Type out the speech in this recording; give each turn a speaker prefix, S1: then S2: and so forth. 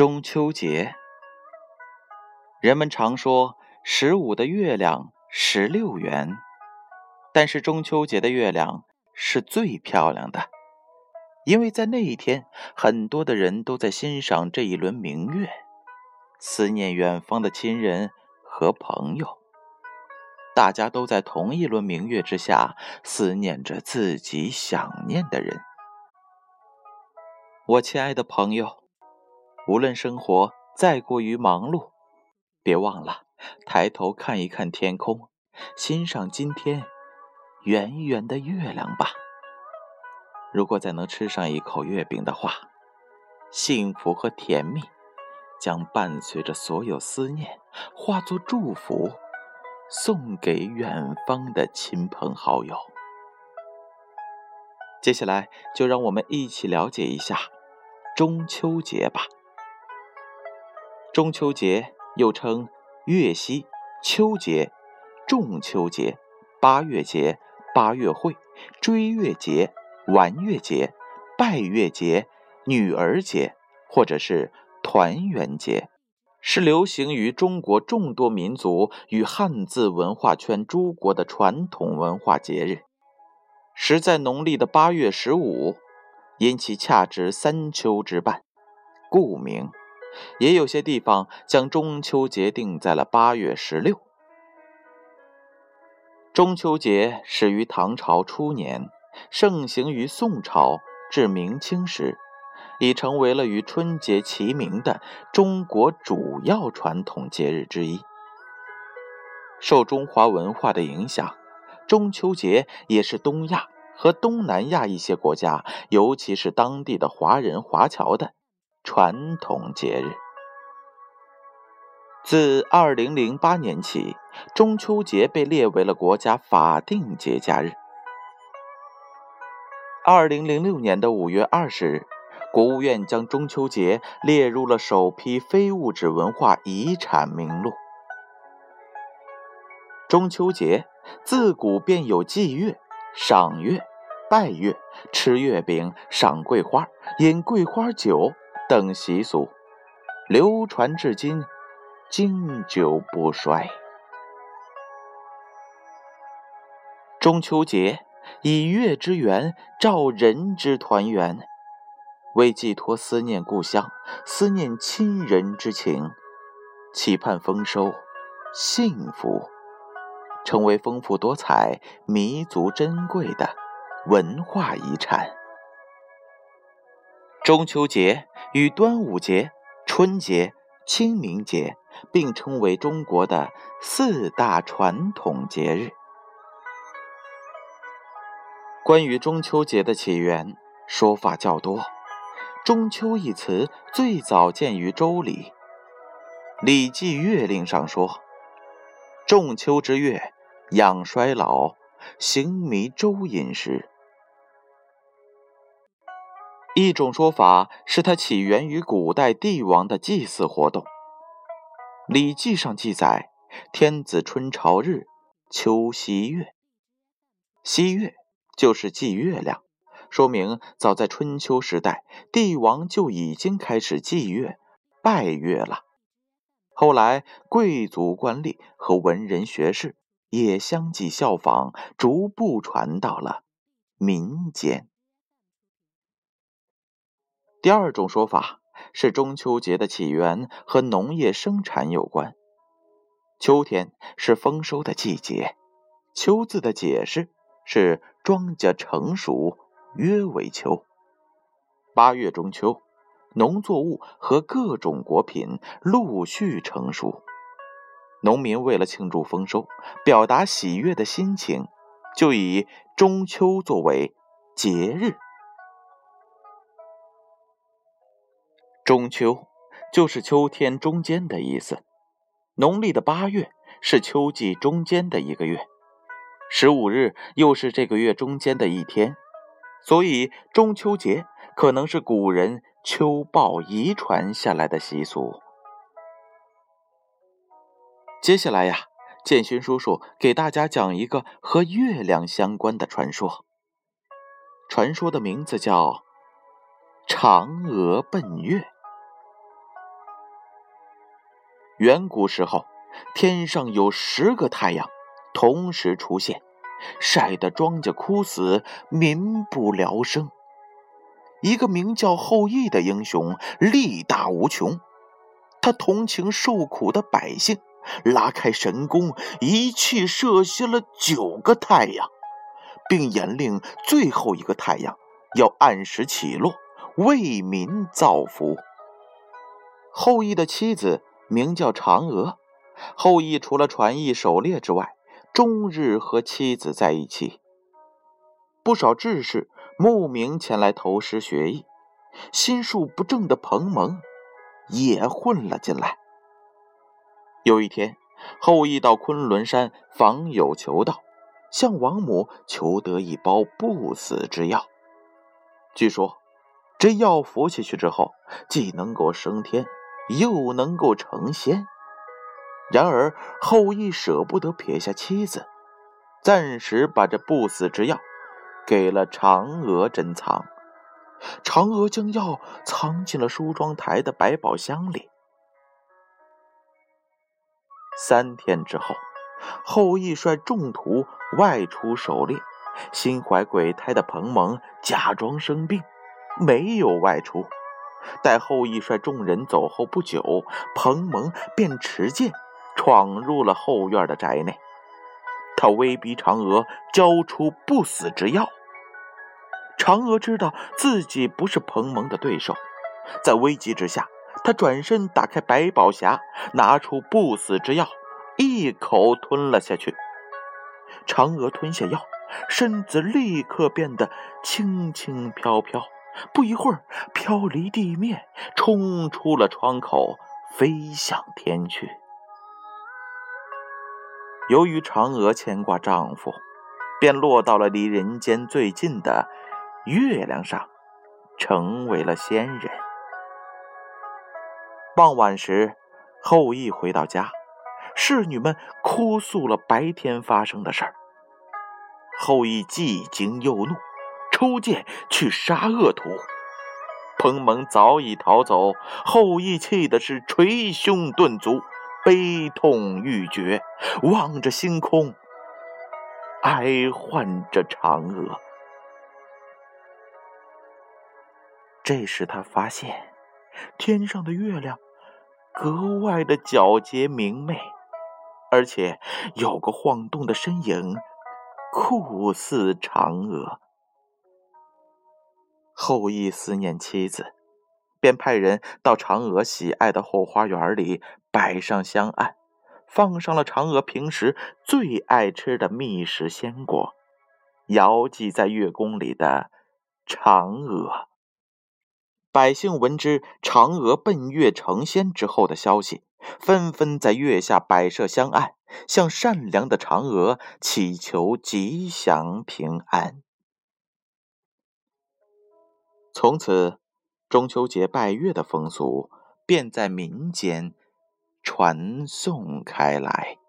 S1: 中秋节，人们常说十五的月亮十六圆，但是中秋节的月亮是最漂亮的，因为在那一天，很多的人都在欣赏这一轮明月，思念远方的亲人和朋友。大家都在同一轮明月之下，思念着自己想念的人。我亲爱的朋友。无论生活再过于忙碌，别忘了抬头看一看天空，欣赏今天圆圆的月亮吧。如果再能吃上一口月饼的话，幸福和甜蜜将伴随着所有思念，化作祝福，送给远方的亲朋好友。接下来，就让我们一起了解一下中秋节吧。中秋节又称月夕、秋节、仲秋节、八月节、八月会、追月节、玩月节、拜月节、女儿节，或者是团圆节，是流行于中国众多民族与汉字文化圈诸国的传统文化节日，时在农历的八月十五，因其恰值三秋之半，故名。也有些地方将中秋节定在了八月十六。中秋节始于唐朝初年，盛行于宋朝至明清时，已成为了与春节齐名的中国主要传统节日之一。受中华文化的影响，中秋节也是东亚和东南亚一些国家，尤其是当地的华人华侨的。传统节日，自二零零八年起，中秋节被列为了国家法定节假日。二零零六年的五月二十日，国务院将中秋节列入了首批非物质文化遗产名录。中秋节自古便有祭月、赏月、拜月、吃月饼、赏桂花、饮桂花酒。等习俗流传至今，经久不衰。中秋节以月之圆照人之团圆，为寄托思念故乡、思念亲人之情，期盼丰收、幸福，成为丰富多彩、弥足珍贵的文化遗产。中秋节与端午节、春节、清明节并称为中国的四大传统节日。关于中秋节的起源，说法较多。中秋一词最早见于《周礼》，《礼记月令》上说：“仲秋之月，养衰老，行迷周饮食。”一种说法是它起源于古代帝王的祭祀活动，《礼记》上记载：“天子春朝日，秋夕月。”夕月就是祭月亮，说明早在春秋时代，帝王就已经开始祭月、拜月了。后来，贵族官吏和文人学士也相继效仿，逐步传到了民间。第二种说法是中秋节的起源和农业生产有关。秋天是丰收的季节，“秋”字的解释是庄稼成熟，约为秋。八月中秋，农作物和各种果品陆续成熟，农民为了庆祝丰收，表达喜悦的心情，就以中秋作为节日。中秋就是秋天中间的意思。农历的八月是秋季中间的一个月，十五日又是这个月中间的一天，所以中秋节可能是古人秋报遗传下来的习俗。接下来呀，建勋叔叔给大家讲一个和月亮相关的传说。传说的名字叫《嫦娥奔月》。远古时候，天上有十个太阳同时出现，晒得庄稼枯死，民不聊生。一个名叫后羿的英雄力大无穷，他同情受苦的百姓，拉开神弓，一气射熄了九个太阳，并严令最后一个太阳要按时起落，为民造福。后羿的妻子名叫嫦娥，后羿除了传艺狩猎之外，终日和妻子在一起。不少志士。慕名前来投师学艺，心术不正的彭蒙也混了进来。有一天，后羿到昆仑山访友求道，向王母求得一包不死之药。据说，这药服下去之后，既能够升天，又能够成仙。然而，后羿舍不得撇下妻子，暂时把这不死之药。给了嫦娥珍藏，嫦娥将药藏进了梳妆台的百宝箱里。三天之后，后羿率众徒外出狩猎，心怀鬼胎的彭蒙假装生病，没有外出。待后羿率众人走后不久，彭蒙便持剑闯入了后院的宅内。他威逼嫦娥交出不死之药。嫦娥知道自己不是彭蒙的对手，在危急之下，她转身打开百宝匣，拿出不死之药，一口吞了下去。嫦娥吞下药，身子立刻变得轻轻飘飘，不一会儿飘离地面，冲出了窗口，飞向天去。由于嫦娥牵挂丈夫，便落到了离人间最近的月亮上，成为了仙人。傍晚时，后羿回到家，侍女们哭诉了白天发生的事儿。后羿既惊又怒，出剑去杀恶徒。彭蒙早已逃走，后羿气的是捶胸顿足。悲痛欲绝，望着星空，哀唤着嫦娥。这时，他发现天上的月亮格外的皎洁明媚，而且有个晃动的身影，酷似嫦娥。后羿思念妻子。便派人到嫦娥喜爱的后花园里摆上香案，放上了嫦娥平时最爱吃的蜜食鲜果，遥祭在月宫里的嫦娥。百姓闻知嫦娥奔月成仙之后的消息，纷纷在月下摆设香案，向善良的嫦娥祈求吉祥平安。从此。中秋节拜月的风俗便在民间传颂开来。